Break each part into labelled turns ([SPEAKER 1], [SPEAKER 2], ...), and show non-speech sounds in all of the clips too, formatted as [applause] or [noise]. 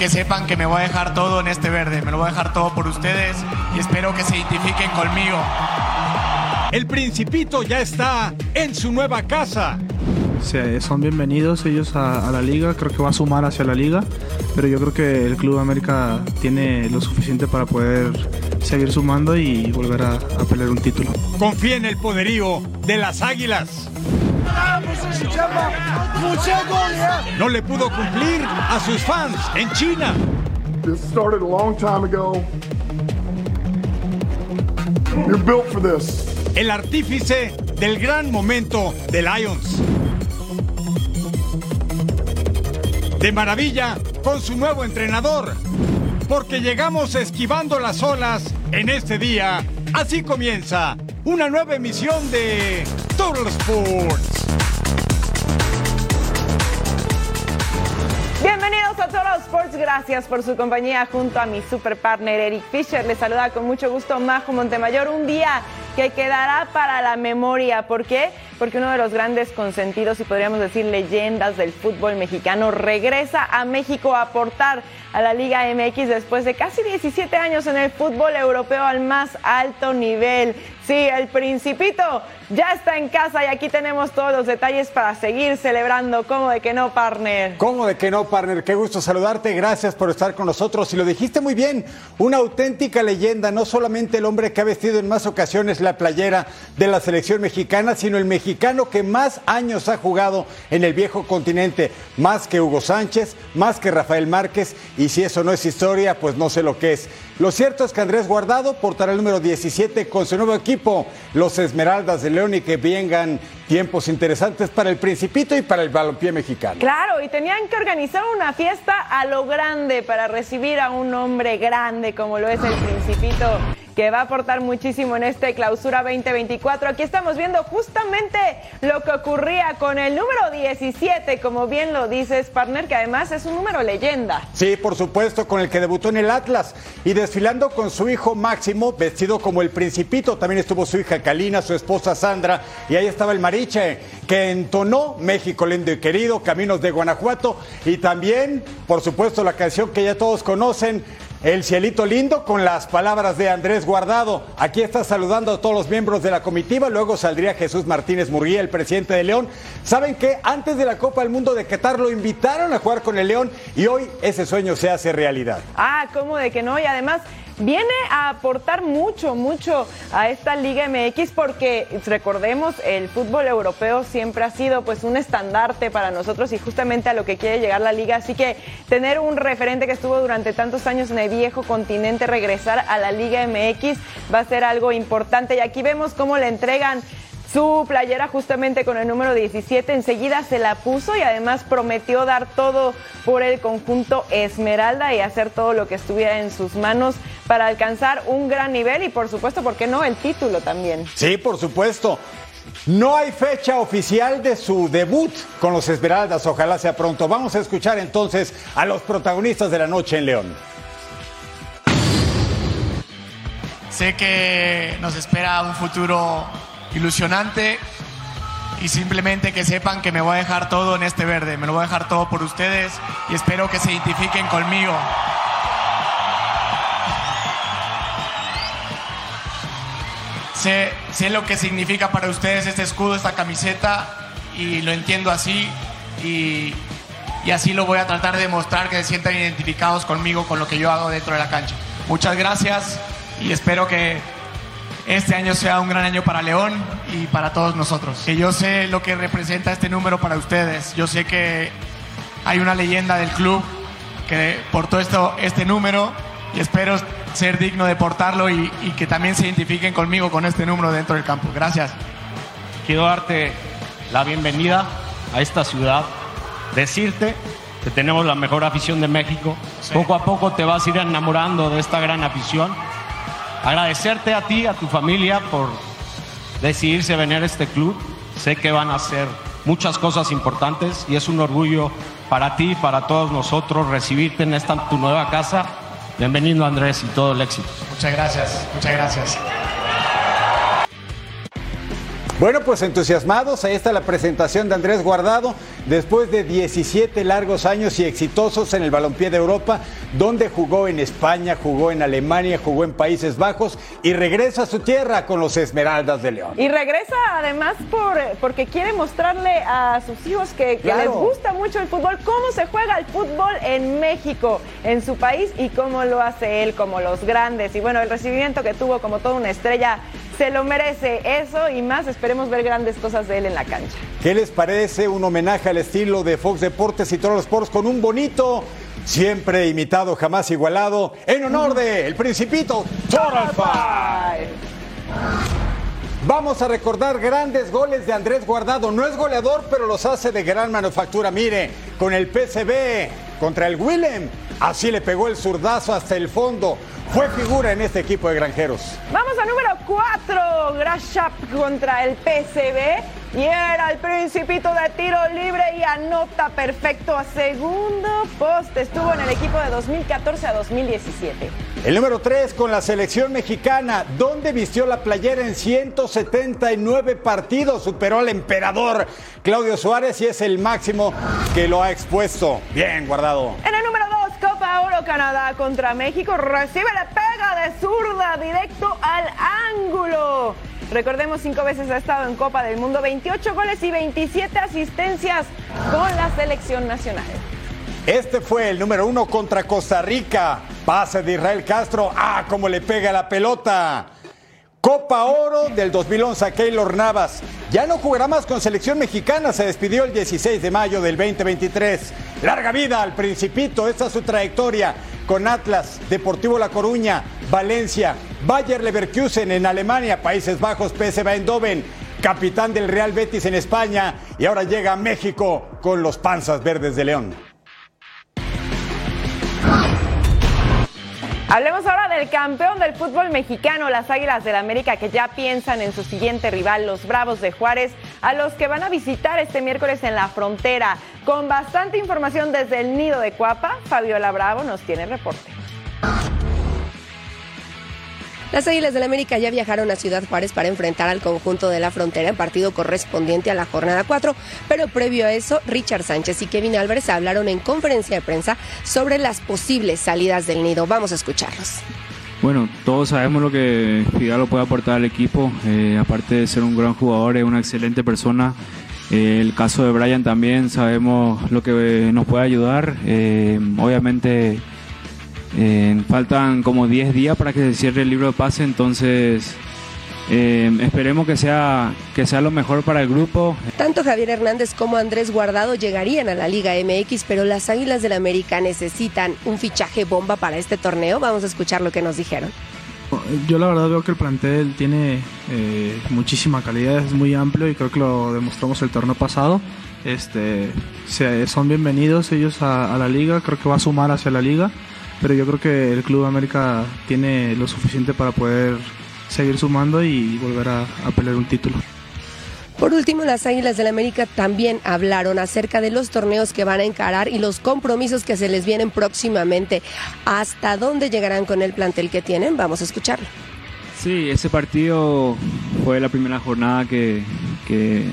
[SPEAKER 1] Que sepan que me voy a dejar todo en este verde, me lo voy a dejar todo por ustedes y espero que se identifiquen conmigo.
[SPEAKER 2] El Principito ya está en su nueva casa.
[SPEAKER 3] Se- son bienvenidos ellos a, a la liga, creo que va a sumar hacia la liga, pero yo creo que el Club América tiene lo suficiente para poder seguir sumando y volver a, a pelear un título.
[SPEAKER 2] Confía en el poderío de las águilas. No le pudo cumplir a sus fans en China.
[SPEAKER 4] This started a long time ago. You're built for this.
[SPEAKER 2] El artífice del gran momento de Lions. De maravilla con su nuevo entrenador. Porque llegamos esquivando las olas en este día. Así comienza una nueva emisión de Total Sports.
[SPEAKER 5] Bienvenidos a Total Sports, gracias por su compañía junto a mi super partner Eric Fisher. Les saluda con mucho gusto Majo Montemayor, un día que quedará para la memoria. ¿Por qué? Porque uno de los grandes consentidos y podríamos decir leyendas del fútbol mexicano regresa a México a aportar a la Liga MX después de casi 17 años en el fútbol europeo al más alto nivel. Sí, el Principito ya está en casa y aquí tenemos todos los detalles para seguir celebrando. ¿Cómo de que no, partner?
[SPEAKER 6] ¿Cómo de que no, partner? Qué gusto saludarte. Gracias por estar con nosotros. Y lo dijiste muy bien, una auténtica leyenda, no solamente el hombre que ha vestido en más ocasiones la playera de la selección mexicana, sino el mexicano que más años ha jugado en el viejo continente, más que Hugo Sánchez, más que Rafael Márquez. Y si eso no es historia, pues no sé lo que es. Lo cierto es que Andrés Guardado portará el número 17 con su nuevo equipo, los Esmeraldas de León, y que vengan tiempos interesantes para el Principito y para el balompié mexicano.
[SPEAKER 5] Claro, y tenían que organizar una fiesta a lo grande para recibir a un hombre grande como lo es el Principito, que va a aportar muchísimo en este clausura 2024. Aquí estamos viendo justamente lo que ocurría con el número 17, como bien lo dices, partner, que además es un número leyenda.
[SPEAKER 6] Sí, por supuesto, con el que debutó en el Atlas y desfilando con su hijo Máximo, vestido como el Principito. También estuvo su hija Kalina, su esposa Sandra, y ahí estaba el Mariche, que entonó México lindo y querido, Caminos de Guanajuato, y también, por supuesto, la canción que ya todos conocen. El cielito lindo con las palabras de Andrés Guardado. Aquí está saludando a todos los miembros de la comitiva. Luego saldría Jesús Martínez Murguía, el presidente de León. ¿Saben qué? Antes de la Copa del Mundo de Qatar lo invitaron a jugar con el León y hoy ese sueño se hace realidad.
[SPEAKER 5] Ah, ¿cómo de que no? Y además viene a aportar mucho, mucho a esta Liga MX porque recordemos, el fútbol europeo siempre ha sido pues un estandarte para nosotros y justamente a lo que quiere llegar la liga. Así que tener un referente que estuvo durante tantos años en el viejo continente, regresar a la Liga MX va a ser algo importante. Y aquí vemos cómo le entregan su playera justamente con el número 17, enseguida se la puso y además prometió dar todo por el conjunto Esmeralda y hacer todo lo que estuviera en sus manos para alcanzar un gran nivel y por supuesto, ¿por qué no? El título también.
[SPEAKER 6] Sí, por supuesto. No hay fecha oficial de su debut con los Esmeraldas, ojalá sea pronto. Vamos a escuchar entonces a los protagonistas de la noche en León.
[SPEAKER 1] Sé que nos espera un futuro ilusionante y simplemente que sepan que me voy a dejar todo en este verde, me lo voy a dejar todo por ustedes y espero que se identifiquen conmigo. Sé, sé lo que significa para ustedes este escudo, esta camiseta y lo entiendo así y, y así lo voy a tratar de mostrar que se sientan identificados conmigo, con lo que yo hago dentro de la cancha. Muchas gracias y espero que este año sea un gran año para León y para todos nosotros. Que yo sé lo que representa este número para ustedes. Yo sé que hay una leyenda del club que portó esto, este número y espero ser digno de portarlo y, y que también se identifiquen conmigo con este número dentro del campo. Gracias.
[SPEAKER 7] quiero darte la bienvenida a esta ciudad, decirte que tenemos la mejor afición de México. Poco a poco te vas a ir enamorando de esta gran afición. Agradecerte a ti, a tu familia por decidirse venir a este club. Sé que van a hacer muchas cosas importantes y es un orgullo para ti y para todos nosotros recibirte en esta tu nueva casa. Bienvenido Andrés y todo el éxito.
[SPEAKER 1] Muchas gracias, muchas gracias.
[SPEAKER 6] Bueno, pues entusiasmados, ahí está la presentación de Andrés Guardado, después de 17 largos años y exitosos en el balompié de Europa, donde jugó en España, jugó en Alemania, jugó en Países Bajos y regresa a su tierra con los Esmeraldas de León.
[SPEAKER 5] Y regresa además por, porque quiere mostrarle a sus hijos que, que les gusta mucho el fútbol, cómo se juega el fútbol en México, en su país y cómo lo hace él, como los grandes. Y bueno, el recibimiento que tuvo como toda una estrella se lo merece. Eso y más, esperemos ver grandes cosas de él en la cancha.
[SPEAKER 6] ¿Qué les parece un homenaje al estilo de Fox Deportes y todos los Sports con un bonito, siempre imitado, jamás igualado, en honor de El Principito Total Five? Vamos a recordar grandes goles de Andrés Guardado. No es goleador, pero los hace de gran manufactura. Mire, con el PCB contra el Willem. Así le pegó el zurdazo hasta el fondo. Fue figura en este equipo de granjeros.
[SPEAKER 5] Vamos al número 4, Grashap contra el PCB. Y era el principito de tiro libre y anota perfecto a segundo poste. Estuvo en el equipo de 2014 a 2017.
[SPEAKER 6] El número 3 con la selección mexicana, donde vistió la playera en 179 partidos, superó al emperador Claudio Suárez y es el máximo que lo ha expuesto. Bien guardado.
[SPEAKER 5] En el número 2, Copa Oro Canadá contra México. Recibe la pega de zurda directo al ángulo. Recordemos, cinco veces ha estado en Copa del Mundo, 28 goles y 27 asistencias con la selección nacional.
[SPEAKER 6] Este fue el número uno contra Costa Rica. Pase de Israel Castro. Ah, cómo le pega la pelota. Copa Oro del 2011 a Keylor Navas. Ya no jugará más con selección mexicana. Se despidió el 16 de mayo del 2023. Larga vida al Principito. Esta es su trayectoria con Atlas, Deportivo La Coruña, Valencia, Bayer Leverkusen en Alemania, Países Bajos, PSV Eindhoven, capitán del Real Betis en España y ahora llega a México con los Panzas Verdes de León.
[SPEAKER 5] Hablemos ahora del campeón del fútbol mexicano, las Águilas del América, que ya piensan en su siguiente rival, los Bravos de Juárez, a los que van a visitar este miércoles en la frontera. Con bastante información desde el nido de Cuapa, Fabiola Bravo nos tiene reporte.
[SPEAKER 8] Las Águilas del América ya viajaron a Ciudad Juárez para enfrentar al conjunto de la frontera en partido correspondiente a la jornada 4, pero previo a eso, Richard Sánchez y Kevin Álvarez hablaron en conferencia de prensa sobre las posibles salidas del nido. Vamos a escucharlos.
[SPEAKER 9] Bueno, todos sabemos lo que Fidalgo puede aportar al equipo, eh, aparte de ser un gran jugador, es una excelente persona. Eh, el caso de Brian también sabemos lo que nos puede ayudar. Eh, obviamente eh, faltan como 10 días para que se cierre el libro de pase, entonces eh, esperemos que sea, que sea lo mejor para el grupo.
[SPEAKER 8] Tanto Javier Hernández como Andrés Guardado llegarían a la Liga MX, pero las Águilas del América necesitan un fichaje bomba para este torneo. Vamos a escuchar lo que nos dijeron.
[SPEAKER 3] Yo la verdad veo que el plantel tiene eh, muchísima calidad, es muy amplio y creo que lo demostramos el torneo pasado. Este, se- son bienvenidos ellos a, a la liga, creo que va a sumar hacia la liga, pero yo creo que el Club América tiene lo suficiente para poder seguir sumando y volver a, a pelear un título.
[SPEAKER 8] Por último, las Águilas del América también hablaron acerca de los torneos que van a encarar y los compromisos que se les vienen próximamente. ¿Hasta dónde llegarán con el plantel que tienen? Vamos a escucharlo.
[SPEAKER 9] Sí, ese partido fue la primera jornada que, que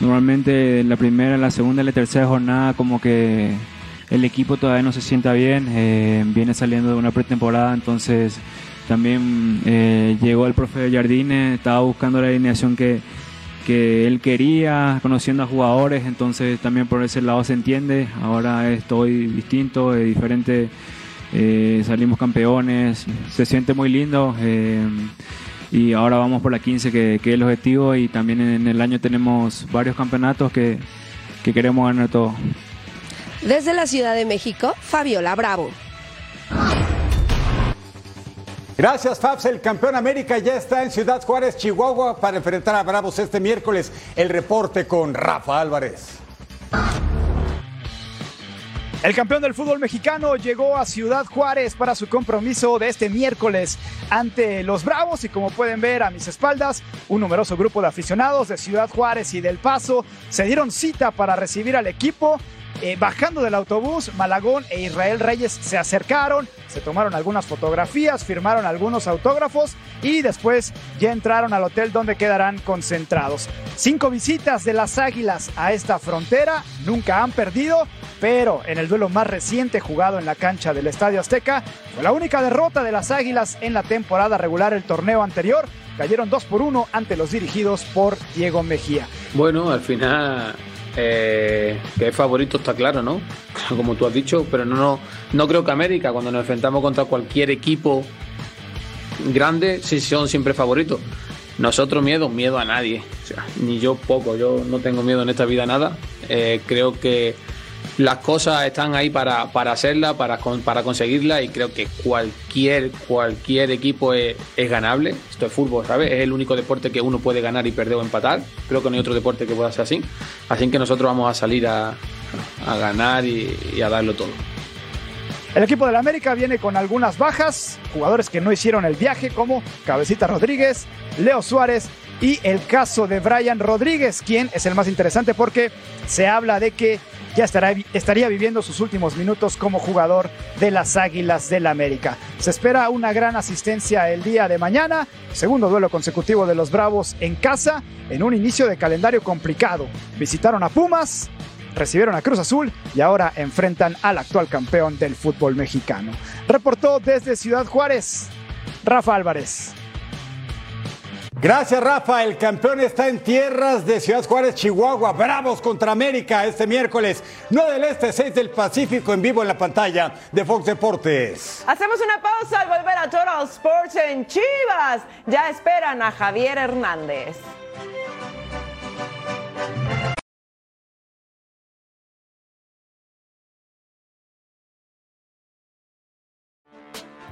[SPEAKER 9] normalmente en la primera, en la segunda y la tercera jornada como que el equipo todavía no se sienta bien, eh, viene saliendo de una pretemporada, entonces también eh, llegó el profe Jardine, estaba buscando la alineación que, que él quería, conociendo a jugadores, entonces también por ese lado se entiende, ahora estoy distinto, diferente, eh, salimos campeones, se siente muy lindo. y ahora vamos por la 15 que, que es el objetivo y también en el año tenemos varios campeonatos que, que queremos ganar todo.
[SPEAKER 8] Desde la Ciudad de México, Fabiola Bravo.
[SPEAKER 6] Gracias, Fabs. El campeón América ya está en Ciudad Juárez, Chihuahua, para enfrentar a Bravos este miércoles. El reporte con Rafa Álvarez.
[SPEAKER 10] El campeón del fútbol mexicano llegó a Ciudad Juárez para su compromiso de este miércoles ante los Bravos y como pueden ver a mis espaldas, un numeroso grupo de aficionados de Ciudad Juárez y del Paso se dieron cita para recibir al equipo eh, bajando del autobús, Malagón e Israel Reyes se acercaron, se tomaron algunas fotografías, firmaron algunos autógrafos y después ya entraron al hotel donde quedarán concentrados. Cinco visitas de las Águilas a esta frontera, nunca han perdido, pero en el duelo más reciente jugado en la cancha del Estadio Azteca fue la única derrota de las Águilas en la temporada regular el torneo anterior. Cayeron 2 por 1 ante los dirigidos por Diego Mejía.
[SPEAKER 11] Bueno, al final eh, que es favorito está claro, ¿no? [laughs] Como tú has dicho, pero no, no, no creo que América, cuando nos enfrentamos contra cualquier equipo grande, sí son siempre favoritos. Nosotros miedo, miedo a nadie. ni yo poco, yo no tengo miedo en esta vida a nada. Eh, creo que las cosas están ahí para, para hacerla, para, para conseguirla y creo que cualquier, cualquier equipo es, ganable. Esto es fútbol, ¿sabes? Es el único deporte que uno puede ganar y perder o empatar. Creo que no hay otro deporte que pueda ser así. Así que nosotros vamos a salir a, ganar y, y a darlo todo.
[SPEAKER 10] El equipo de la América viene con algunas bajas, jugadores que no hicieron el viaje como Cabecita Rodríguez, Leo Suárez y el caso de Brian Rodríguez, quien es el más interesante porque se habla de que ya estará, estaría viviendo sus últimos minutos como jugador de las Águilas del la América. Se espera una gran asistencia el día de mañana, segundo duelo consecutivo de los Bravos en casa, en un inicio de calendario complicado. Visitaron a Pumas, recibieron a Cruz Azul y ahora enfrentan al actual campeón del fútbol mexicano. Reportó desde Ciudad Juárez, Rafa Álvarez.
[SPEAKER 6] Gracias, Rafa. El campeón está en tierras de Ciudad Juárez, Chihuahua. Bravos contra América este miércoles. 9 del Este, 6 del Pacífico en vivo en la pantalla de Fox Deportes.
[SPEAKER 5] Hacemos una pausa al volver a Total Sports en Chivas. Ya esperan a Javier Hernández.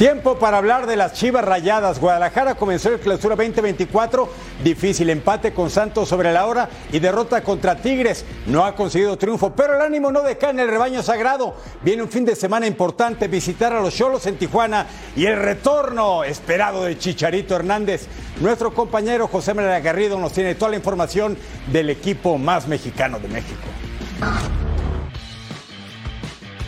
[SPEAKER 6] Tiempo para hablar de las Chivas Rayadas. Guadalajara comenzó el clausura 2024. Difícil empate con Santos sobre la hora y derrota contra Tigres. No ha conseguido triunfo, pero el ánimo no decae en el rebaño sagrado. Viene un fin de semana importante, visitar a los Cholos en Tijuana y el retorno esperado de Chicharito Hernández. Nuestro compañero José María Garrido nos tiene toda la información del equipo más mexicano de México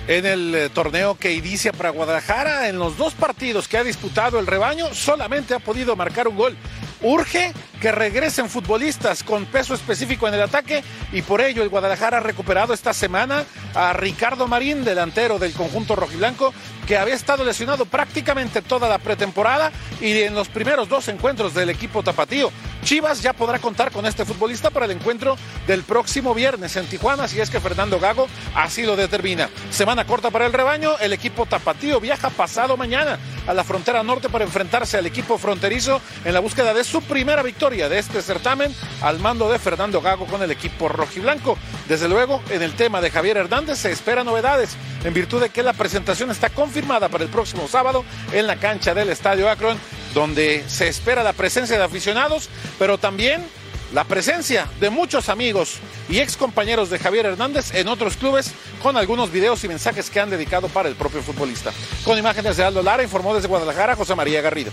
[SPEAKER 12] en el eh, torneo que inicia para Guadalajara. En los dos partidos que ha disputado el rebaño, solamente ha podido marcar un gol. Urge que regresen futbolistas con peso específico en el ataque y por ello el Guadalajara ha recuperado esta semana a Ricardo Marín, delantero del conjunto rojiblanco, que había estado lesionado prácticamente toda la pretemporada y en los primeros dos encuentros del equipo tapatío. Chivas ya podrá contar con este futbolista para el encuentro del próximo viernes en Tijuana, si es que Fernando Gago así lo determina. Semana corta para el rebaño, el equipo tapatío viaja pasado mañana a la frontera norte para enfrentarse al equipo fronterizo en la búsqueda de su primera victoria de este certamen al mando de Fernando Gago con el equipo rojiblanco. Desde luego, en el tema de Javier Hernández se esperan novedades en virtud de que la presentación está confirmada para el próximo sábado en la cancha del Estadio Akron, donde se espera la presencia de aficionados, pero también la presencia de muchos amigos y ex compañeros de Javier Hernández en otros clubes con algunos videos y mensajes que han dedicado para el propio futbolista. Con imágenes de Aldo Lara, informó desde Guadalajara José María Garrido.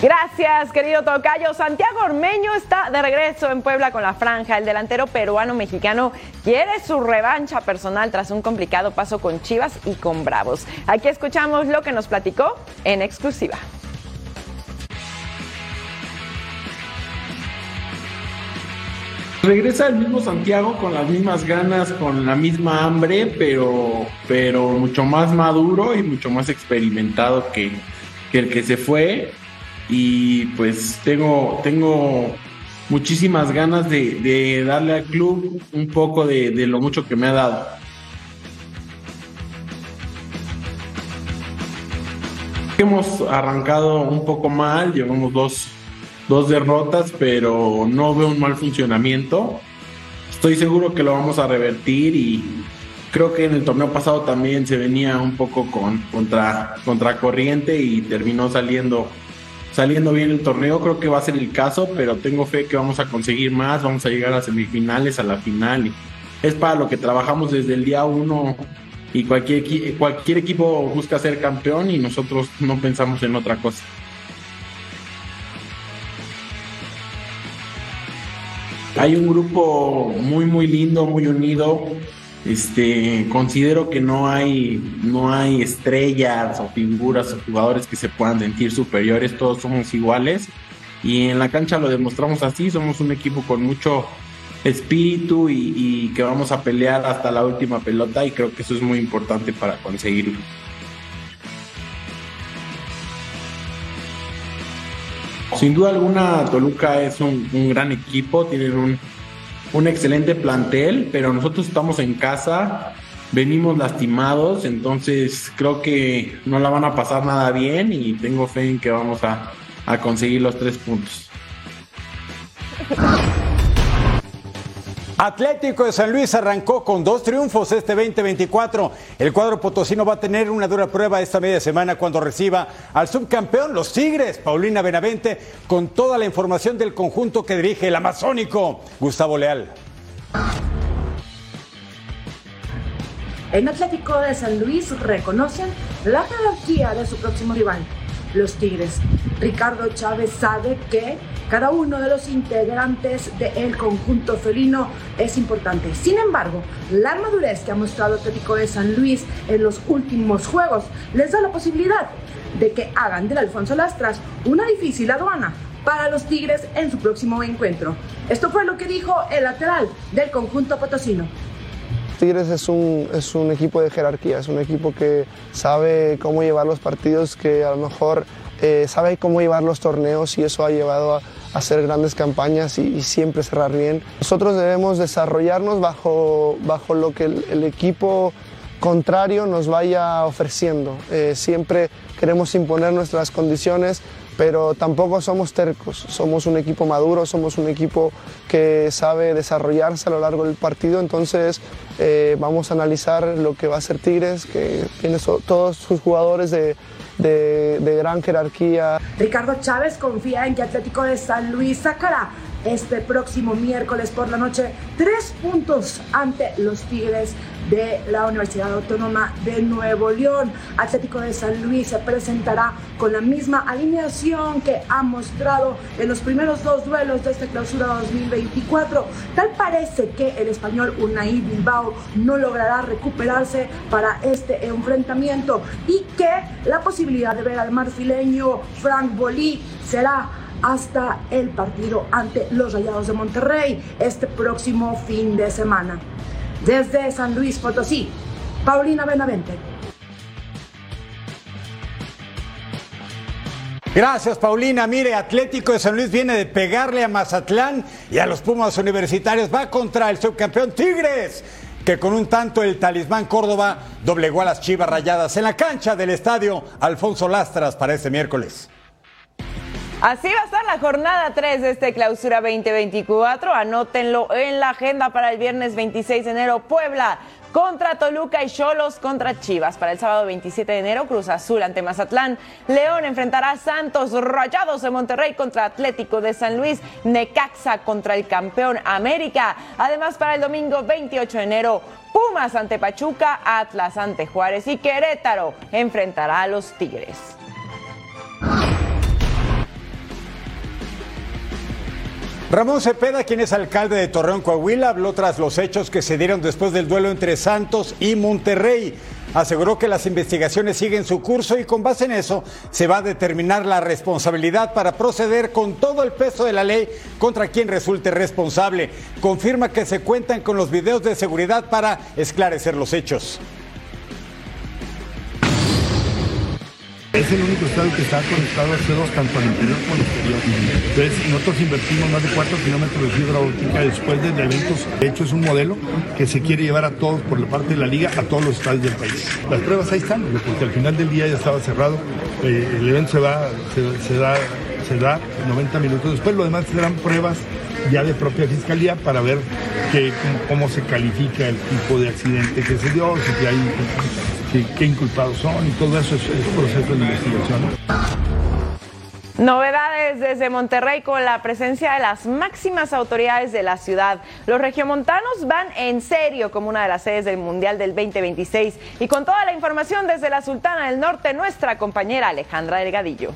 [SPEAKER 5] Gracias, querido Tocayo. Santiago Ormeño está de regreso en Puebla con la franja. El delantero peruano-mexicano quiere su revancha personal tras un complicado paso con Chivas y con Bravos. Aquí escuchamos lo que nos platicó en exclusiva.
[SPEAKER 13] regresa el mismo Santiago con las mismas ganas, con la misma hambre, pero, pero mucho más maduro y mucho más experimentado que, que el que se fue. Y pues tengo, tengo muchísimas ganas de, darle al club un poco de, de lo mucho que me ha dado. Hemos arrancado un poco mal, llevamos dos, dos derrotas, pero no veo un mal funcionamiento. Estoy seguro que lo vamos a revertir y creo que en el torneo pasado también se venía un poco con, contra, contra corriente y terminó saliendo, saliendo bien el torneo. Creo que va a ser el caso, pero tengo fe que vamos a conseguir más, vamos a llegar a semifinales, a la final. Es para lo que trabajamos desde el día uno y cualquier, cualquier equipo busca ser campeón y nosotros no pensamos en otra cosa. Hay un grupo muy muy lindo, muy unido. Este, considero que no hay no hay estrellas o figuras o jugadores que se puedan sentir superiores, todos somos iguales y en la cancha lo demostramos así, somos un equipo con mucho espíritu y, que vamos a pelear hasta la última pelota y creo que eso es muy importante para conseguirlo. Sin duda alguna, Toluca es un, un gran equipo, tienen un, un excelente plantel, pero nosotros estamos en casa, venimos lastimados, entonces creo que no la van a pasar nada bien y tengo fe en que vamos a, a conseguir los tres puntos. [laughs]
[SPEAKER 6] Atlético de San Luis arrancó con dos triunfos este 2024. El cuadro potosino va a tener una dura prueba esta media semana cuando reciba al subcampeón, los Tigres, Paulina Benavente, con toda la información del conjunto que dirige el amazónico Gustavo Leal.
[SPEAKER 14] En Atlético de San Luis reconocen la jerarquía de su próximo rival, los Tigres. Ricardo Chávez sabe que cada uno de los integrantes del conjunto felino es importante. Sin embargo, la madurez que ha mostrado Atlético de San Luis en los últimos juegos les da la posibilidad de que hagan del Alfonso Lastras una difícil aduana para los Tigres en su próximo encuentro. Esto fue lo que dijo el lateral del conjunto potosino.
[SPEAKER 15] Tigres es un, es un equipo de jerarquía, es un equipo que sabe cómo llevar los partidos, que a lo mejor eh, sabe cómo llevar los torneos y eso ha llevado a, hacer grandes campañas y, siempre cerrar bien. Nosotros debemos desarrollarnos bajo, bajo lo que el, el equipo contrario nos vaya ofreciendo. Eh, siempre queremos imponer nuestras condiciones, pero tampoco somos tercos. Somos un equipo maduro, somos un equipo que sabe desarrollarse a lo largo del partido. Entonces eh, vamos a analizar lo que va a hacer Tigres, que tiene todos sus jugadores de, de- de gran jerarquía.
[SPEAKER 14] Ricardo Chávez confía en que Atlético de San Luis sacará este próximo miércoles por la noche tres puntos ante los Tigres de la Universidad Autónoma de Nuevo León. Atlético de San Luis se presentará con la misma alineación que ha mostrado en los primeros dos duelos de esta clausura 2024. Tal parece que el español Unai Bilbao no logrará recuperarse para este enfrentamiento y que la posibilidad de ver al marfileño Frank Bolí será hasta el partido ante los Rayados de Monterrey este próximo fin de semana. Desde San Luis Potosí, Paulina Benavente.
[SPEAKER 6] Gracias, Paulina. Mire, Atlético de San Luis viene de pegarle a Mazatlán y a los Pumas Universitarios. Va contra el subcampeón Tigres, que con un tanto el talismán Córdoba doblegó a las Chivas Rayadas en la cancha del estadio Alfonso Lastras para este miércoles.
[SPEAKER 5] Así va a estar la jornada 3 de este clausura 2024. Anótenlo en la agenda para el viernes 26 de enero, Puebla contra Toluca y Cholos contra Chivas. Para el sábado 27 de enero, Cruz Azul ante Mazatlán. León enfrentará a Santos Rayados de Monterrey contra Atlético de San Luis. Necaxa contra el campeón América. Además, para el domingo 28 de enero, Pumas ante Pachuca, Atlas ante Juárez y Querétaro enfrentará a los Tigres.
[SPEAKER 6] Ramón Cepeda, quien es alcalde de Torreón, Coahuila, habló tras los hechos que se dieron después del duelo entre Santos y Monterrey. Aseguró que las investigaciones siguen su curso y con base en eso se va a determinar la responsabilidad para proceder con todo el peso de la ley contra quien resulte responsable. Confirma que se cuentan con los videos de seguridad para esclarecer los hechos.
[SPEAKER 4] Es el único estadio que está conectado a C2 tanto al interior como al exterior. Entonces, nosotros invertimos más de 4 kilómetros de fibra óptica después de eventos. De hecho, es un modelo que se quiere llevar a todos por la parte de la liga, a todos los estadios del país. Las pruebas ahí están, porque al final del día ya estaba cerrado. Eh, el evento se va, se da, se da 90 minutos después. Lo demás serán pruebas ya de propia fiscalía para ver que, cómo, se califica el tipo de accidente que se dio, si hay, qué inculpados son y todo eso es, es proceso de investigación.
[SPEAKER 5] Novedades desde Monterrey con la presencia de las máximas autoridades de la ciudad. Los regiomontanos van en serio como una de las sedes del Mundial del 2026. Y con toda la información desde la Sultana del Norte, nuestra compañera Alejandra Delgadillo.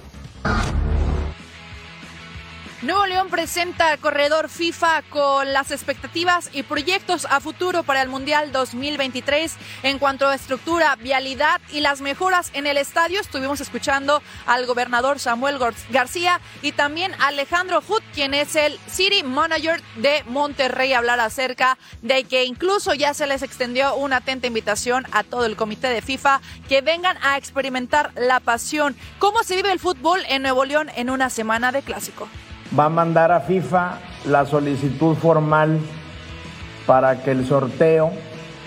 [SPEAKER 16] Nuevo León presenta corredor FIFA con las expectativas y proyectos a futuro para el Mundial 2023 en cuanto a estructura, vialidad y las mejoras en el estadio. Estuvimos escuchando al gobernador Samuel García y también a Alejandro Hood, quien es el City Manager de Monterrey, hablar acerca de que incluso ya se les extendió una atenta invitación a todo el comité de FIFA que vengan a experimentar la pasión. ¿Cómo se vive el fútbol en Nuevo León en una semana de clásico?
[SPEAKER 17] Va a mandar a FIFA la solicitud formal para que el sorteo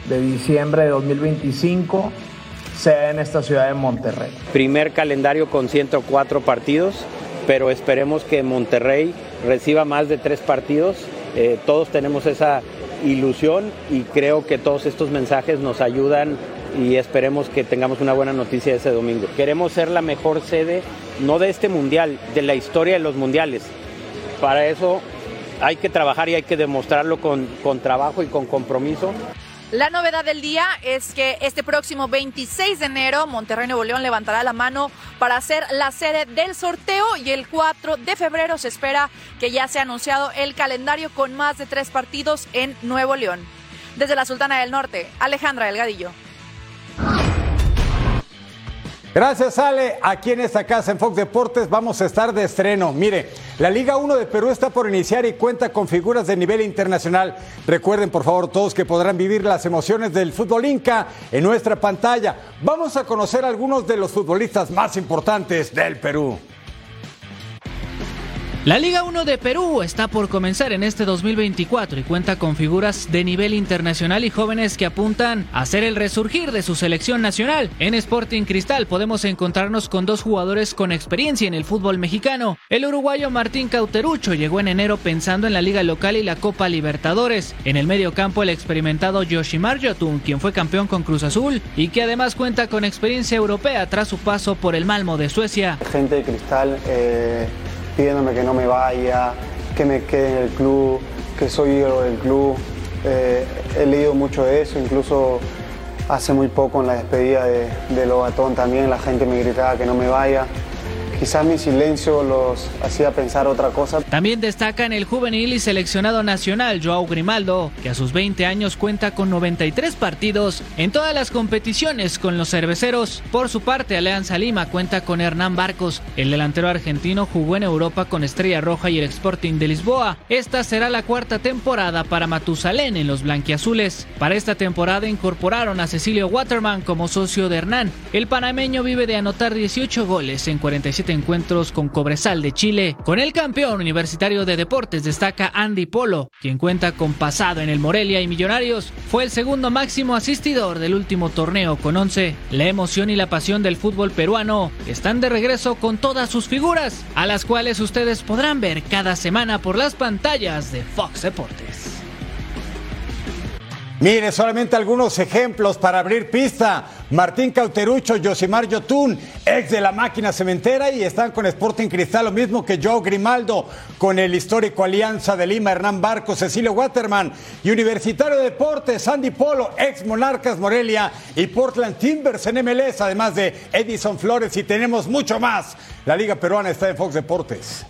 [SPEAKER 17] de diciembre de 2025 sea en esta ciudad de Monterrey.
[SPEAKER 18] Primer calendario con 104 partidos, pero esperemos que Monterrey reciba más de tres partidos. Eh, todos tenemos esa ilusión y creo que todos estos mensajes nos ayudan y esperemos que tengamos una buena noticia ese domingo. Queremos ser la mejor sede, no de este mundial, de la historia de los mundiales para eso hay que trabajar y hay que demostrarlo con, trabajo y con compromiso.
[SPEAKER 16] La novedad del día es que este próximo 26 de enero Monterrey Nuevo León levantará la mano para ser la sede del sorteo y el 4 de febrero se espera que ya sea anunciado el calendario con más de tres partidos en Nuevo León. Desde la Sultana del Norte, Alejandra Delgadillo.
[SPEAKER 6] Gracias, Ale. Aquí en esta casa en Fox Deportes vamos a estar de estreno. Mire, la Liga 1 de Perú está por iniciar y cuenta con figuras de nivel internacional. Recuerden, por favor, todos que podrán vivir las emociones del fútbol inca en nuestra pantalla. Vamos a conocer algunos de los futbolistas más importantes del Perú.
[SPEAKER 19] La Liga 1 de Perú está por comenzar en este 2024 y cuenta con figuras de nivel internacional y jóvenes que apuntan a ser el resurgir de su selección nacional. En Sporting Cristal podemos encontrarnos con dos jugadores con experiencia en el fútbol mexicano. El uruguayo Martín Cauterucho llegó en enero pensando en la Liga Local y la Copa Libertadores. En el medio campo el experimentado Yoshimar Yotun, quien fue campeón con Cruz Azul y que además cuenta con experiencia europea tras su paso por el Malmo de Suecia.
[SPEAKER 20] Gente de Cristal eh pidiéndome que no me vaya, que me quede en el club, que soy ídolo del club. Eh, he leído mucho de eso, incluso hace muy poco en la despedida de, de Lobatón también la gente me gritaba que no me vaya. Quizás mi silencio los hacía pensar otra cosa.
[SPEAKER 19] También destaca en el juvenil y seleccionado nacional Joao Grimaldo, que a sus 20 años cuenta con 93 partidos en todas las competiciones con los cerveceros. Por su parte, Alianza Lima cuenta con Hernán Barcos. El delantero argentino jugó en Europa con Estrella Roja y el Sporting de Lisboa. Esta será la cuarta temporada para Matusalén en los blanquiazules. Para esta temporada incorporaron a Cecilio Waterman como socio de Hernán. El panameño vive de anotar 18 goles en 47 encuentros con Cobresal de Chile. Con el campeón universitario de deportes destaca Andy Polo, quien cuenta con pasado en el Morelia y Millonarios. Fue el segundo máximo asistidor del último torneo con 11. La emoción y la pasión del fútbol peruano están de regreso con todas sus figuras, a las cuales ustedes podrán ver cada semana por las pantallas de Fox Deportes.
[SPEAKER 6] Mire, solamente algunos ejemplos para abrir pista. Martín Cauterucho, Yosimar Yotun, ex de la máquina cementera y están con Sporting Cristal, lo mismo que Joe Grimaldo, con el histórico Alianza de Lima, Hernán Barco, Cecilio Waterman y Universitario de Deportes, Andy Polo, ex Monarcas Morelia y Portland Timbers en MLS, además de Edison Flores y tenemos mucho más. La Liga Peruana está en Fox Deportes.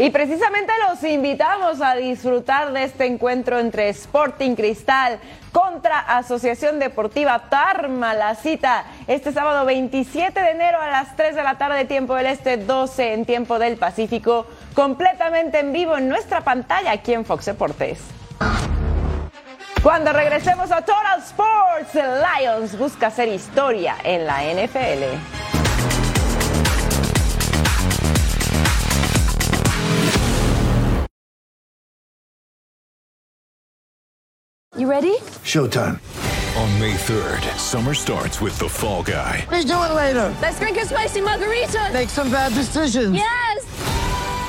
[SPEAKER 5] Y precisamente los invitamos a disfrutar de este encuentro entre Sporting Cristal contra Asociación Deportiva Tarma. La cita este sábado 27 de enero a las 3 de la tarde, tiempo del Este, 12 en tiempo del Pacífico, completamente en vivo en nuestra pantalla aquí en Fox Deportes. Cuando regresemos a Total Sports, Lions busca hacer historia en la NFL.
[SPEAKER 21] You ready?
[SPEAKER 22] Showtime. On May 3rd, summer starts with The Fall Guy.
[SPEAKER 21] Let's do it later. Let's drink a spicy margarita.
[SPEAKER 22] Make some bad decisions.
[SPEAKER 21] Yes.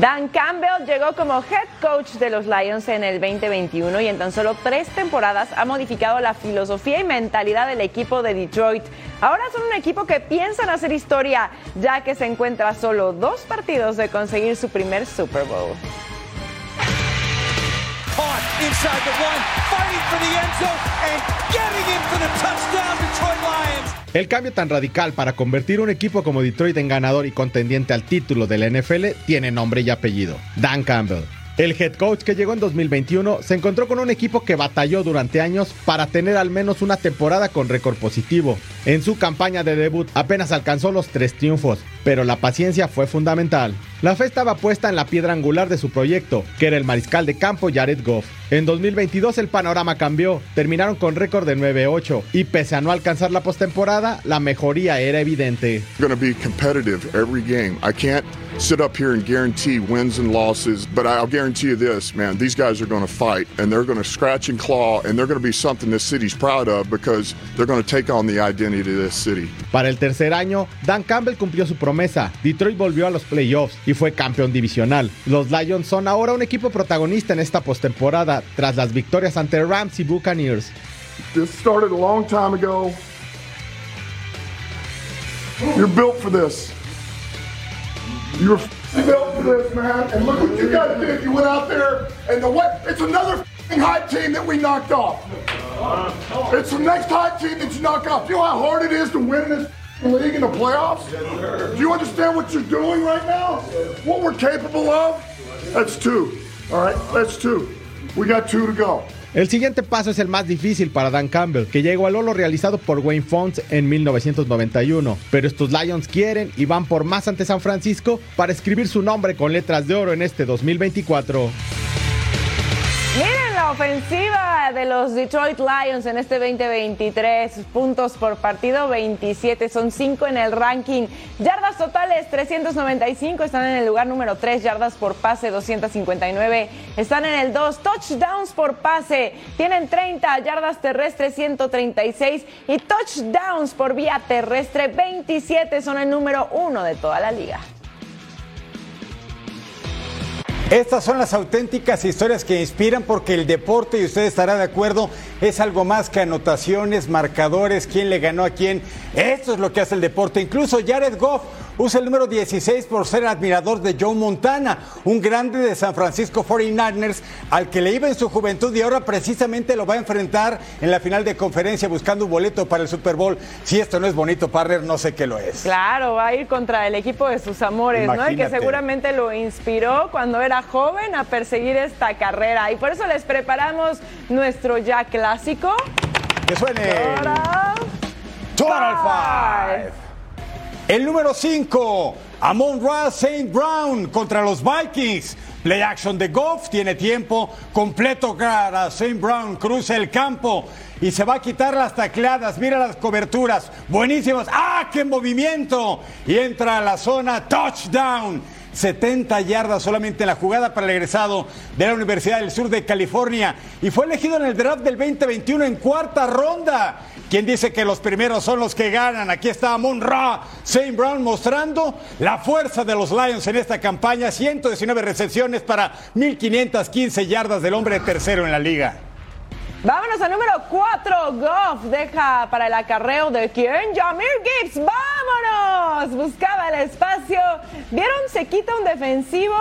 [SPEAKER 5] Dan Campbell llegó como head coach de los Lions en el 2021 y en tan solo tres temporadas ha modificado la filosofía y mentalidad del equipo de Detroit. Ahora son un equipo que piensan hacer historia, ya que se encuentra a solo dos partidos de conseguir su primer Super Bowl.
[SPEAKER 23] El cambio tan radical para convertir un equipo como Detroit en ganador y contendiente al título de la NFL tiene nombre y apellido, Dan Campbell. El head coach que llegó en 2021 se encontró con un equipo que batalló durante años para tener al menos una temporada con récord positivo. En su campaña de debut apenas alcanzó los tres triunfos, pero la paciencia fue fundamental. La fe estaba puesta en la piedra angular de su proyecto, que era el mariscal de campo Jared Goff. En 2022 el panorama cambió, terminaron con récord de 9-8 y pese a no alcanzar la postemporada, la mejoría era evidente.
[SPEAKER 24] To be competitive every game. I can't sit up here and guarantee wins and losses, but I'll guarantee you this, man, these guys are going to fight and they're going to scratch and claw and they're going to be something this city's proud of because they're going to take on the identity of this city.
[SPEAKER 23] Para el tercer año, Dan Campbell cumplió su promesa. Detroit volvió a los playoffs y fue campeón divisional. Los Lions son ahora un equipo protagonista en esta postemporada tras las victorias ante Rams y Buccaneers.
[SPEAKER 24] This started a long time ago. You're built for this. You're f***ing built for this, man. And look what you guys did. You went out there and the what? It's another f***ing hot team that we knocked off. It's the next hot team that you knock off. You know how hard it is to win this f***ing league in the playoffs? Do you understand what you're doing right now? What we're capable of? That's two. All right, that's two. We got two to go.
[SPEAKER 23] El siguiente paso es el más difícil para Dan Campbell, que llegó al lo realizado por Wayne Fonts en 1991. Pero estos Lions quieren y van por más ante San Francisco para escribir su nombre con letras de oro en este 2024.
[SPEAKER 5] Ofensiva de los Detroit Lions en este 2023. Puntos por partido 27, son 5 en el ranking. Yardas totales 395, están en el lugar número 3. Yardas por pase 259, están en el 2. Touchdowns por pase, tienen 30. Yardas terrestres 136 y touchdowns por vía terrestre 27, son el número 1 de toda la liga.
[SPEAKER 6] Estas son las auténticas historias que inspiran porque el deporte, y usted estará de acuerdo, es algo más que anotaciones, marcadores, quién le ganó a quién. Esto es lo que hace el deporte. Incluso Jared Goff usa el número 16 por ser admirador de Joe Montana, un grande de San Francisco 49ers al que le iba en su juventud y ahora precisamente lo va a enfrentar en la final de conferencia buscando un boleto para el Super Bowl. Si esto no es bonito, Parrer, no sé qué lo es.
[SPEAKER 5] Claro, va a ir contra el equipo de sus amores, ¿no? Y que seguramente lo inspiró cuando era joven a perseguir esta carrera. Y por eso les preparamos nuestro ya clásico.
[SPEAKER 6] Que suene.
[SPEAKER 5] Total,
[SPEAKER 6] Total Five. El número 5, Amon Ra St. Brown contra los Vikings. Play action de Goff, tiene tiempo completo para St. Brown, cruza el campo y se va a quitar las tacleadas. Mira las coberturas, buenísimas. ¡Ah, qué movimiento! Y entra a la zona, touchdown. 70 yardas solamente en la jugada para el egresado de la Universidad del Sur de California y fue elegido en el draft del 2021 en cuarta ronda. ¿Quién dice que los primeros son los que ganan? Aquí está Amon Ra Saint Brown mostrando la fuerza de los Lions en esta campaña. 119 recepciones para 1515 yardas del hombre tercero en la liga.
[SPEAKER 5] Vámonos al número 4. Goff deja para el acarreo de quién? Jamir Gibbs. ¡Vámonos! Buscaba el espacio. ¿Vieron? Se quita un defensivo.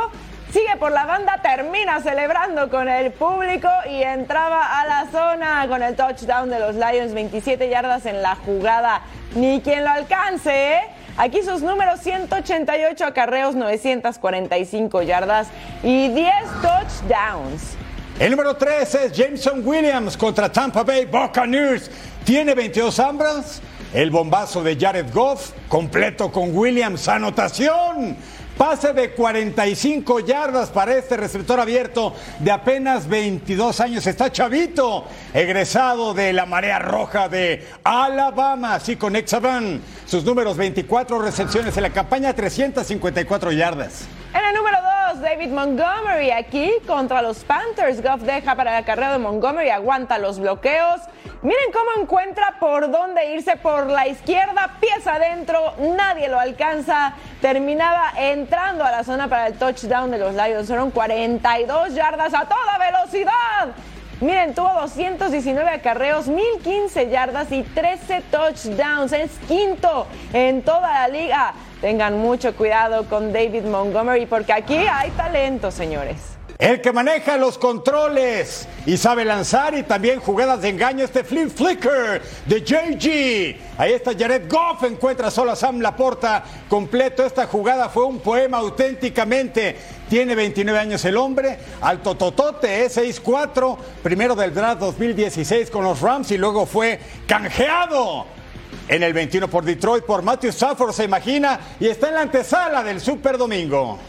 [SPEAKER 5] Sigue por la banda, termina celebrando con el público y entraba a la zona con el touchdown de los Lions, 27 yardas en la jugada. Ni quien lo alcance, ¿eh? Aquí sus números 188 acarreos, 945 yardas y 10 touchdowns.
[SPEAKER 6] El número 3 es Jameson Williams contra Tampa Bay Buccaneers. Tiene 22 hambras. El bombazo de Jared Goff, completo con Williams. Anotación. Pase de 45 yardas para este receptor abierto de apenas 22 años. Está chavito, egresado de la marea roja de Alabama, así con Exaban. Sus números 24 recepciones en la campaña, 354 yardas.
[SPEAKER 5] En el número 2, David Montgomery aquí contra los Panthers. Goff deja para el acarreo de Montgomery, aguanta los bloqueos. Miren cómo encuentra por dónde irse por la izquierda, pies adentro, nadie lo alcanza. Terminaba entrando a la zona para el touchdown de los Lions. Fueron 42 yardas a toda velocidad. Miren, tuvo 219 acarreos, 1015 yardas y 13 touchdowns. Es quinto en toda la liga. Tengan mucho cuidado con David Montgomery porque aquí hay talento, señores.
[SPEAKER 6] El que maneja los controles y sabe lanzar y también jugadas de engaño, este flip flicker de JG. Ahí está Jared Goff, encuentra solo a Sam Laporta completo. Esta jugada fue un poema auténticamente. Tiene 29 años el hombre, alto totote, es 6'4, primero del draft 2016 con los Rams y luego fue canjeado en el 21 por Detroit por Matthew Stafford, se imagina, y está en la antesala del Super Domingo.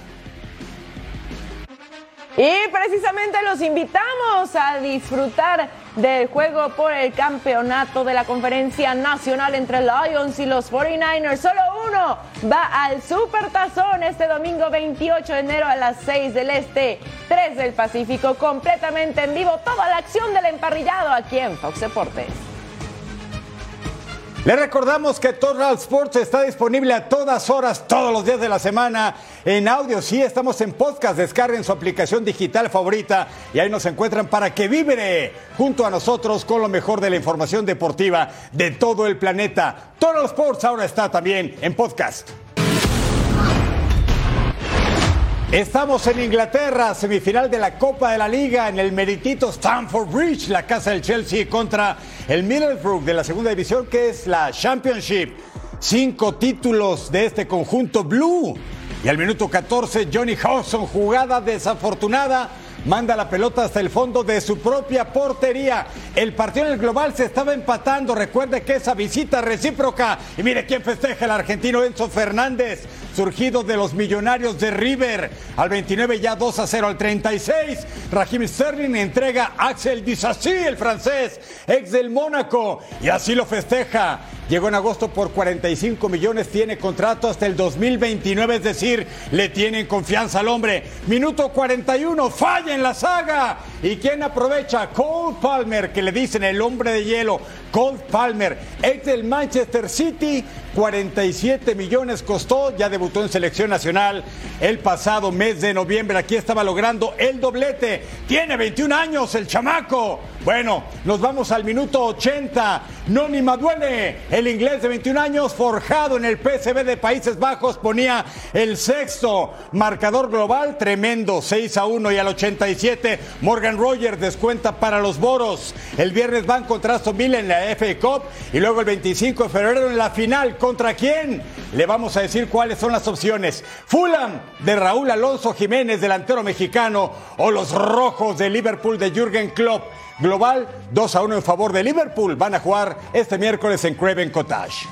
[SPEAKER 5] Y precisamente los invitamos a disfrutar del juego por el campeonato de la conferencia nacional entre Lions y los 49ers. Solo uno va al Super Tazón este domingo 28 de enero a las 6 del Este, 3 del Pacífico, completamente en vivo. Toda la acción del emparrillado aquí en Fox Deportes.
[SPEAKER 6] Le recordamos que Total Sports está disponible a todas horas, todos los días de la semana, en audio. Sí, estamos en podcast. Descarguen su aplicación digital favorita y ahí nos encuentran para que vibre junto a nosotros con lo mejor de la información deportiva de todo el planeta. Total Sports ahora está también en podcast. Estamos en Inglaterra, semifinal de la Copa de la Liga en el meritito Stamford Bridge, la casa del Chelsea contra el Middlesbrough de la segunda división que es la Championship. Cinco títulos de este conjunto blue. Y al minuto 14 Johnny Hawson, jugada desafortunada, manda la pelota hasta el fondo de su propia portería. El partido en el global se estaba empatando. Recuerde que esa visita recíproca. Y mire quién festeja el argentino Enzo Fernández surgido de los millonarios de River. Al 29 ya 2 a 0 al 36. Raheem Sterling entrega a Axel Disassi, el francés, ex del Mónaco. Y así lo festeja. Llegó en agosto por 45 millones, tiene contrato hasta el 2029, es decir, le tienen confianza al hombre. Minuto 41, falla en la saga. ¿Y quién aprovecha? Cole Palmer, que le dicen el hombre de hielo. Cole Palmer, ex del Manchester City, 47 millones costó, ya debutó en selección nacional el pasado mes de noviembre. Aquí estaba logrando el doblete. Tiene 21 años el chamaco. Bueno, nos vamos al minuto 80. Noni Maduele, el inglés de 21 años, forjado en el PSV de Países Bajos, ponía el sexto marcador global, tremendo, 6 a 1 y al 87 Morgan Rogers descuenta para los Boros. El viernes van contra Aston Villa en la FA Cup y luego el 25 de febrero en la final. ¿Contra quién? Le vamos a decir cuáles son las opciones. Fulham de Raúl Alonso Jiménez, delantero mexicano, o los rojos de Liverpool de Jürgen Klopp. Global 2 a 1 en favor de Liverpool. Van a jugar este miércoles en Craven Cottage.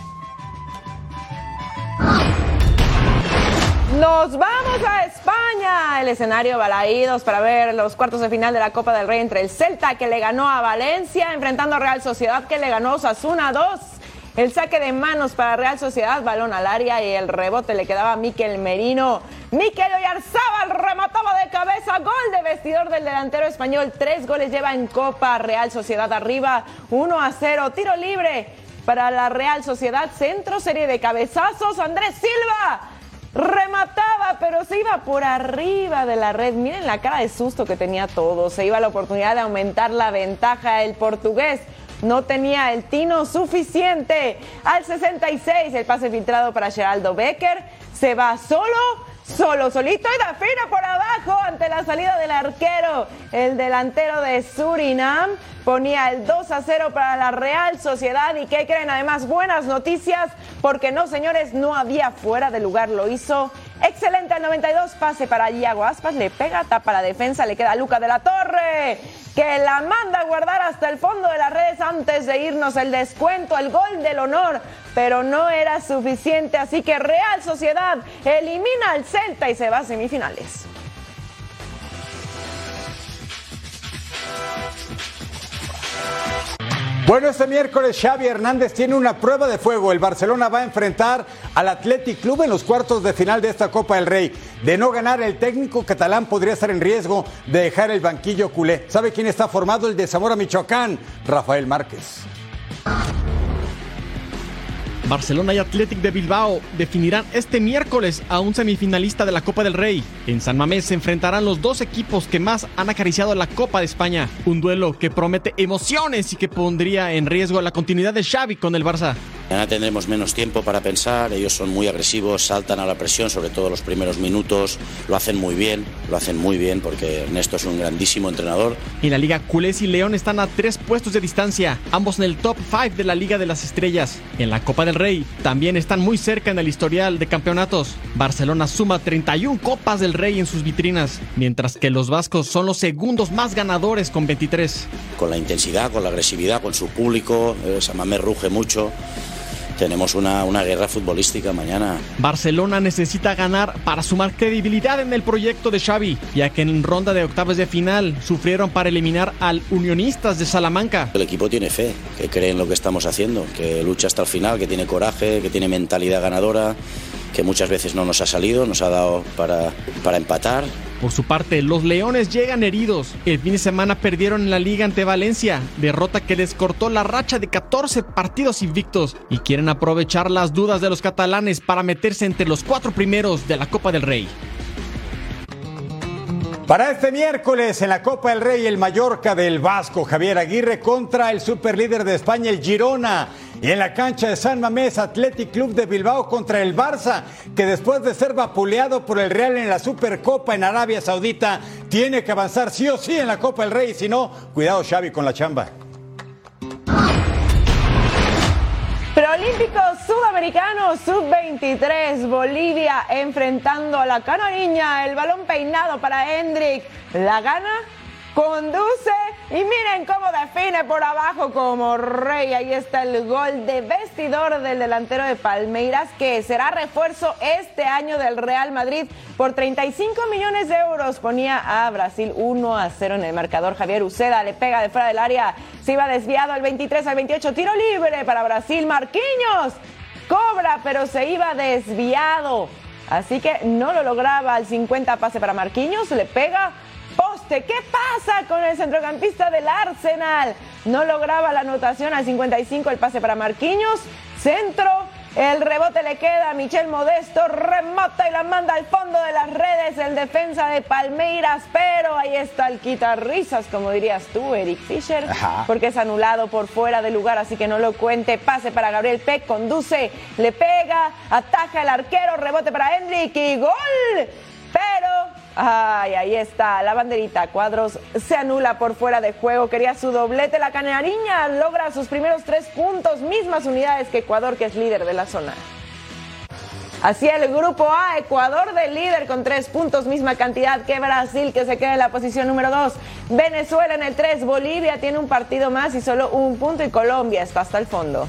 [SPEAKER 5] Nos vamos a España, el escenario balaídos para ver los cuartos de final de la Copa del Rey entre el Celta que le ganó a Valencia, enfrentando a Real Sociedad que le ganó Sasuna 2 El saque de manos para Real Sociedad, balón al área y el rebote le quedaba a Miquel Merino. Miquel Oyarzábal remataba de cabeza, gol de vestidor del delantero español. Tres goles lleva en Copa, Real Sociedad arriba, 1 a 0, tiro libre para la Real Sociedad, centro, serie de cabezazos, Andrés Silva remataba, pero se iba por arriba de la red. Miren la cara de susto que tenía todo. Se iba la oportunidad de aumentar la ventaja. El portugués no tenía el tino suficiente. Al 66, el pase filtrado para Geraldo Becker. Se va solo solo, solito y da fina por abajo ante la salida del arquero. El delantero de Surinam ponía el 2 a 0 para la Real Sociedad. ¿Y qué creen? Además, buenas noticias, porque no, señores, no había fuera de lugar. Lo hizo excelente al 92, pase para Iago Aspas, le pega, tapa la defensa, le queda a Luca de la Torre, que la manda a guardar hasta el fondo de las redes antes de irnos el descuento, el gol del honor, pero no era suficiente, así que Real Sociedad elimina al Celta y se va a semifinales.
[SPEAKER 6] Bueno, este miércoles Xavi Hernández tiene una prueba de fuego. El Barcelona va a enfrentar al Athletic Club en los cuartos de final de esta Copa del Rey. De no ganar, el técnico catalán podría estar en riesgo de dejar el banquillo culé. ¿Sabe quién está formado? El de Zamora Michoacán, Rafael Márquez.
[SPEAKER 25] Barcelona y Athletic de Bilbao definirán este miércoles a un semifinalista de la Copa del Rey. En San Mamés se enfrentarán los dos equipos que más han acariciado la Copa de España. Un duelo que promete emociones y que pondría en riesgo la continuidad de Xavi con el Barça.
[SPEAKER 26] Mañana tendremos menos tiempo para pensar, ellos son muy agresivos, saltan a la presión, sobre todo los primeros minutos, lo hacen muy bien, lo hacen muy bien porque Ernesto es un grandísimo entrenador.
[SPEAKER 25] En la Liga, Culés y León están a tres puestos de distancia, ambos en el top 5 de la Liga de las Estrellas. En la Copa del Rey también están muy cerca en el historial de campeonatos. Barcelona suma 31 Copas del Rey en sus vitrinas, mientras que los vascos son los segundos más ganadores con 23.
[SPEAKER 26] Con la intensidad, con la agresividad, con su público, eh, Samamé ruge mucho tenemos una, una, guerra futbolística mañana.
[SPEAKER 25] Barcelona necesita ganar para sumar credibilidad en el proyecto de Xavi, ya que en ronda de octavos de final sufrieron para eliminar al Unionistas de Salamanca.
[SPEAKER 26] El equipo tiene fe, que cree en lo que estamos haciendo, que lucha hasta el final, que tiene coraje, que tiene mentalidad ganadora que muchas veces no nos ha salido, nos ha dado para, para empatar.
[SPEAKER 25] Por su parte, los Leones llegan heridos. El fin de semana perdieron en la liga ante Valencia, derrota que les cortó la racha de 14 partidos invictos y quieren aprovechar las dudas de los catalanes para meterse entre los cuatro primeros de la Copa del Rey.
[SPEAKER 6] Para este miércoles en la Copa del Rey, el Mallorca del Vasco, Javier Aguirre contra el superlíder de España, el Girona. Y en la cancha de San Mamés, Athletic Club de Bilbao contra el Barça, que después de ser vapuleado por el Real en la Supercopa en Arabia Saudita, tiene que avanzar sí o sí en la Copa del Rey. Si no, cuidado Xavi con la chamba.
[SPEAKER 5] Preolímpico Sudamericano Sub-23, Bolivia enfrentando a la canariña, el balón peinado para Hendrik, la gana, conduce y miren cómo define por abajo como rey. Ahí está el gol de vestidor del delantero de Palmeiras que será refuerzo este año del Real Madrid por 35 millones de euros. Ponía a Brasil 1 a 0 en el marcador. Javier Uceda le pega de fuera del área. Se iba desviado al 23 al 28. Tiro libre para Brasil. Marquinhos cobra, pero se iba desviado. Así que no lo lograba al 50 pase para Marquinhos. Le pega poste. ¿Qué pasa con el centrocampista del Arsenal? No lograba la anotación al 55 el pase para Marquinhos. Centro. El rebote le queda a Michel Modesto, remota y la manda al fondo de las redes el defensa de Palmeiras, pero ahí está el quitarrisas, como dirías tú, Eric Fischer,
[SPEAKER 6] Ajá.
[SPEAKER 5] porque es anulado por fuera de lugar, así que no lo cuente. Pase para Gabriel Peck, conduce, le pega, ataja el arquero, rebote para Hendrik y gol. Pero Ay, ahí está, la banderita. Cuadros se anula por fuera de juego. Quería su doblete. La canariña logra sus primeros tres puntos, mismas unidades que Ecuador, que es líder de la zona. Así el grupo A, Ecuador de líder con tres puntos, misma cantidad que Brasil, que se queda en la posición número dos. Venezuela en el tres, Bolivia tiene un partido más y solo un punto y Colombia está hasta el fondo.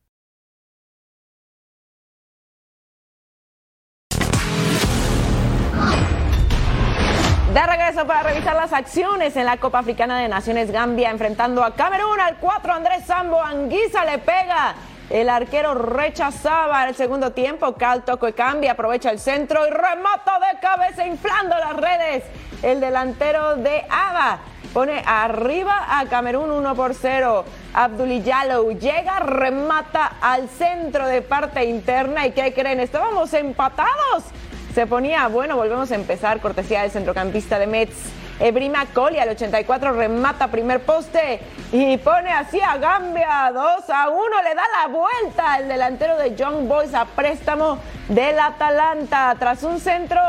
[SPEAKER 5] De regreso para revisar las acciones en la Copa Africana de Naciones Gambia enfrentando a Camerún al 4 Andrés Sambo Anguisa le pega el arquero rechazaba el segundo tiempo. Cal Toco cambia, aprovecha el centro y remata de cabeza inflando las redes. El delantero de Ava pone arriba a Camerún 1 por 0. Abdul Yalou llega, remata al centro de parte interna. ¿Y qué creen? Estábamos empatados. Se ponía, bueno, volvemos a empezar, cortesía del centrocampista de Mets. Ebrima Coli al 84 remata primer poste y pone así a Gambia 2 a 1. Le da la vuelta al delantero de Young Boys a préstamo del Atalanta. Tras un centro,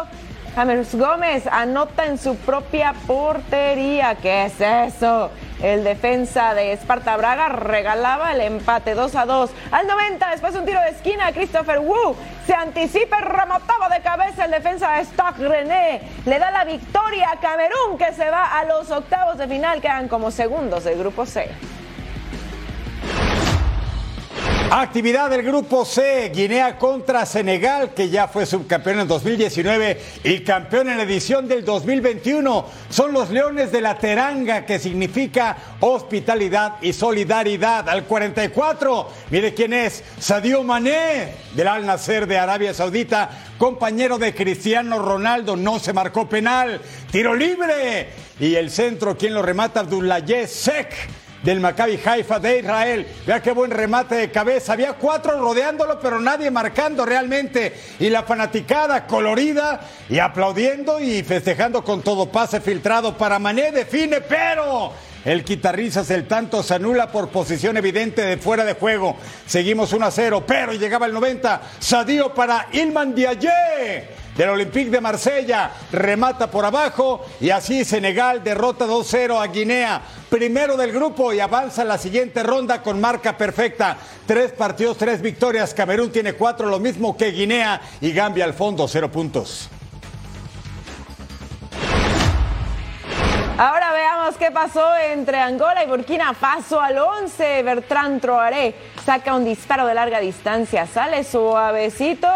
[SPEAKER 5] James Gómez anota en su propia portería. ¿Qué es eso? El defensa de Esparta Braga regalaba el empate 2 a 2. Al 90, después de un tiro de esquina, Christopher Wu se anticipa y remataba de cabeza el defensa de Stock René. Le da la victoria a Camerún que se va a los octavos de final. Quedan como segundos del grupo C.
[SPEAKER 6] Actividad del grupo C, Guinea contra Senegal, que ya fue subcampeón en 2019 y campeón en la edición del 2021. Son los Leones de la Teranga, que significa hospitalidad y solidaridad. Al 44, mire quién es, Sadio Mané, del Al Nasser de Arabia Saudita, compañero de Cristiano Ronaldo, no se marcó penal, tiro libre. Y el centro, quien lo remata, Abdullah Sek del Maccabi Haifa de Israel. Vea qué buen remate de cabeza. Había cuatro rodeándolo, pero nadie marcando realmente. Y la fanaticada colorida y aplaudiendo y festejando con todo pase filtrado para Mané. Define, pero el guitarrizas el tanto se anula por posición evidente de fuera de juego. Seguimos 1 a 0, pero llegaba el 90. Sadio para Ilman Diaye del Olympique de Marsella. Remata por abajo y así Senegal derrota 2-0 a Guinea. Primero del grupo y avanza la siguiente ronda con marca perfecta. Tres partidos, tres victorias. Camerún tiene cuatro, lo mismo que Guinea y Gambia al fondo, cero puntos.
[SPEAKER 5] Ahora veamos qué pasó entre Angola y Burkina Faso al 11. Bertrand Troaré saca un disparo de larga distancia, sale suavecito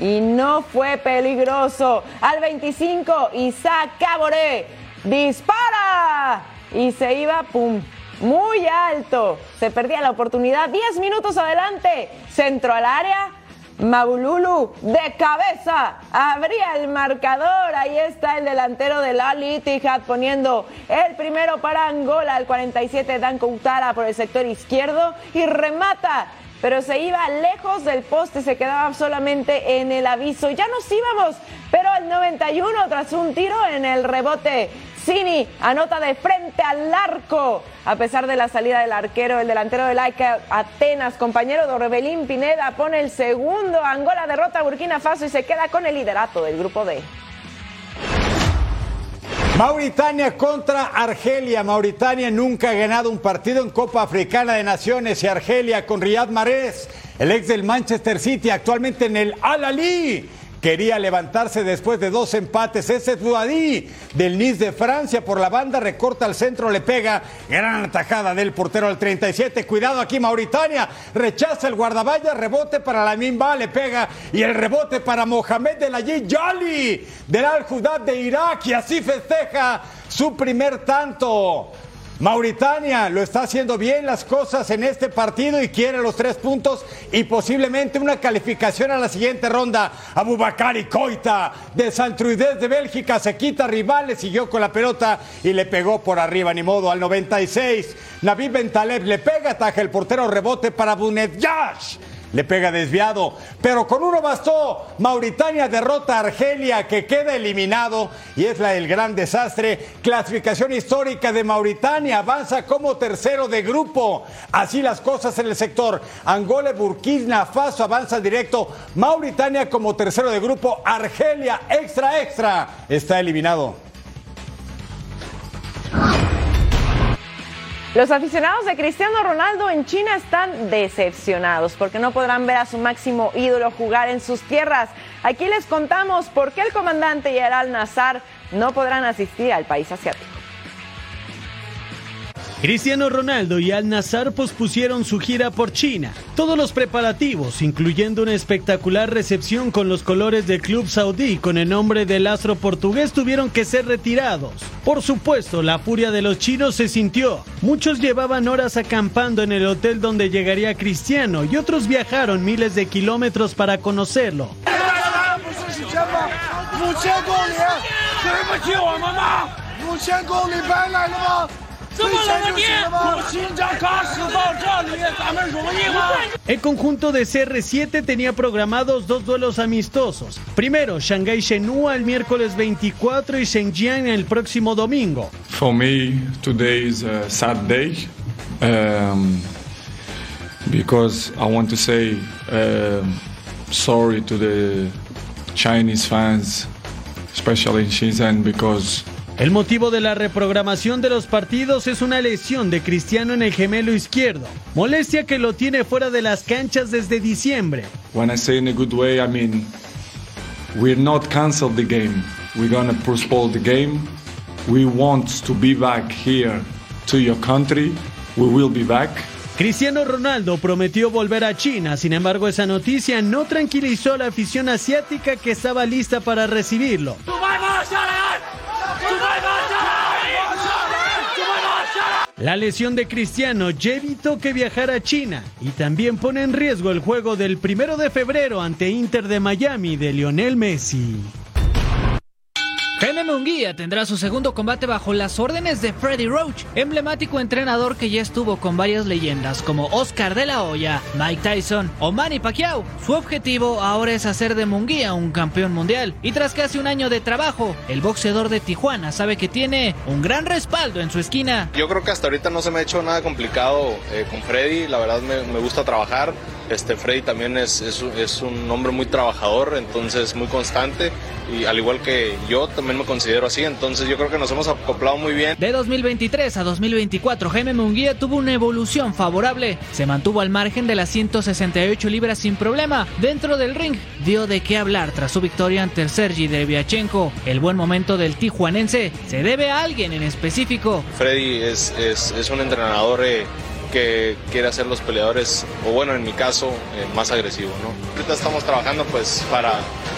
[SPEAKER 5] y no fue peligroso. Al 25, Isaac Caboré dispara y se iba, pum, muy alto. Se perdía la oportunidad. 10 minutos adelante, centro al área. Maululu de cabeza abría el marcador. Ahí está el delantero del Al Ittihad poniendo el primero para Angola. Al 47 Dan Coutara por el sector izquierdo y remata. Pero se iba lejos del poste, se quedaba solamente en el aviso. Ya nos íbamos, pero al 91 tras un tiro en el rebote Cini anota de frente al arco. A pesar de la salida del arquero, el delantero de Laika Atenas, compañero de Orbelín Pineda, pone el segundo. Angola derrota a Burkina Faso y se queda con el liderato del grupo D.
[SPEAKER 6] Mauritania contra Argelia. Mauritania nunca ha ganado un partido en Copa Africana de Naciones y Argelia con Riyad Mahrez, el ex del Manchester City, actualmente en el Al-Ali quería levantarse después de dos empates. Ese es del Nice de Francia por la banda, recorta al centro, le pega. Gran atajada del portero al 37. Cuidado aquí, Mauritania. Rechaza el guardaballa, rebote para la Mimba, le pega. Y el rebote para Mohamed de la Yali del Al Judad de Irak. Y así festeja su primer tanto. Mauritania lo está haciendo bien las cosas en este partido y quiere los tres puntos y posiblemente una calificación a la siguiente ronda. Abubakari Coita de Santruidez de Bélgica se quita rivales, siguió con la pelota y le pegó por arriba, ni modo, al 96. Navid Bentaleb le pega, ataja el portero, rebote para Bunet Yash le pega desviado, pero con uno bastó. Mauritania derrota a Argelia que queda eliminado y es la del gran desastre. Clasificación histórica de Mauritania avanza como tercero de grupo. Así las cosas en el sector. Angola, Burkina Faso avanza directo. Mauritania como tercero de grupo. Argelia extra extra está eliminado.
[SPEAKER 5] Los aficionados de Cristiano Ronaldo en China están decepcionados porque no podrán ver a su máximo ídolo jugar en sus tierras. Aquí les contamos por qué el comandante y el Al Nazar no podrán asistir al país asiático.
[SPEAKER 27] Cristiano Ronaldo y Al Nazar pospusieron su gira por China. Todos los preparativos, incluyendo una espectacular recepción con los colores del club saudí con el nombre del astro portugués, tuvieron que ser retirados. Por supuesto, la furia de los chinos se sintió. Muchos llevaban horas acampando en el hotel donde llegaría Cristiano y otros viajaron miles de kilómetros para conocerlo. El conjunto de CR7 tenía programados dos duelos amistosos. Primero, Shanghai Shenhua el miércoles 24 y Shenzhen el próximo domingo.
[SPEAKER 28] For me, today is a sad day um, because I want to say um, sorry to the Chinese fans, especially in Shenzhen, because
[SPEAKER 27] El motivo de la reprogramación de los partidos es una lesión de Cristiano en el gemelo izquierdo, molestia que lo tiene fuera de las canchas desde diciembre.
[SPEAKER 28] when I say in a good way, I mean we're not cancel the game. We're gonna postpone the game. We want to be back here to your country. We will be back.
[SPEAKER 27] Cristiano Ronaldo prometió volver a China, sin embargo esa noticia no tranquilizó a la afición asiática que estaba lista para recibirlo. La lesión de Cristiano ya evitó que viajara a China y también pone en riesgo el juego del primero de febrero ante Inter de Miami de Lionel Messi.
[SPEAKER 19] Jaime Munguía tendrá su segundo combate bajo las órdenes de Freddy Roach, emblemático entrenador que ya estuvo con varias leyendas como Oscar de la Hoya, Mike Tyson o Manny Pacquiao. Su objetivo ahora es hacer de Munguía un campeón mundial y tras casi un año de trabajo, el boxeador de Tijuana sabe que tiene un gran respaldo en su esquina.
[SPEAKER 29] Yo creo que hasta ahorita no se me ha hecho nada complicado eh, con Freddy, la verdad me, me gusta trabajar. Este Freddy también es, es, es un hombre muy trabajador, entonces muy constante y al igual que yo también me considero así, entonces yo creo que nos hemos acoplado muy bien.
[SPEAKER 19] De 2023 a 2024, Jaime Munguía tuvo una evolución favorable. Se mantuvo al margen de las 168 libras sin problema. Dentro del ring, dio de qué hablar tras su victoria ante el Sergi Deviachenko. El buen momento del tijuanense se debe a alguien en específico.
[SPEAKER 29] Freddy es, es, es un entrenador eh, que quiere hacer los peleadores, o bueno, en mi caso, eh, más agresivo, ¿no? Ahorita estamos trabajando pues para,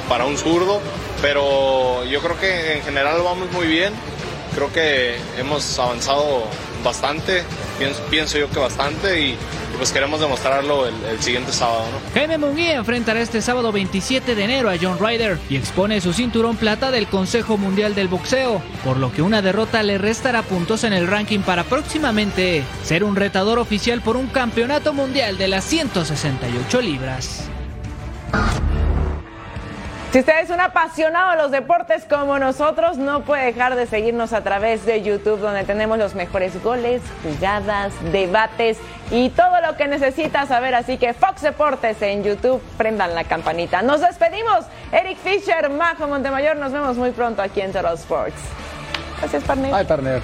[SPEAKER 29] para un zurdo, pero yo creo que en general vamos muy bien. Creo que hemos avanzado bastante, pienso, yo que bastante, y pues queremos demostrarlo el, siguiente sábado.
[SPEAKER 19] Jaime Munguía enfrentará este sábado 27 de enero a John Ryder y expone su cinturón plata del Consejo Mundial del Boxeo, por lo que una derrota le restará puntos en el ranking para próximamente ser un retador oficial por un campeonato mundial de las 168 libras.
[SPEAKER 5] Si usted es un apasionado de los deportes como nosotros, no puede dejar de seguirnos a través de YouTube, donde tenemos los mejores goles, jugadas, debates y todo lo que necesita saber. Así que Fox Deportes en YouTube, prendan la campanita. Nos despedimos. Eric Fisher, Majo Montemayor, nos vemos muy pronto aquí en Total Sports. Gracias, partner.
[SPEAKER 30] Ay, partner.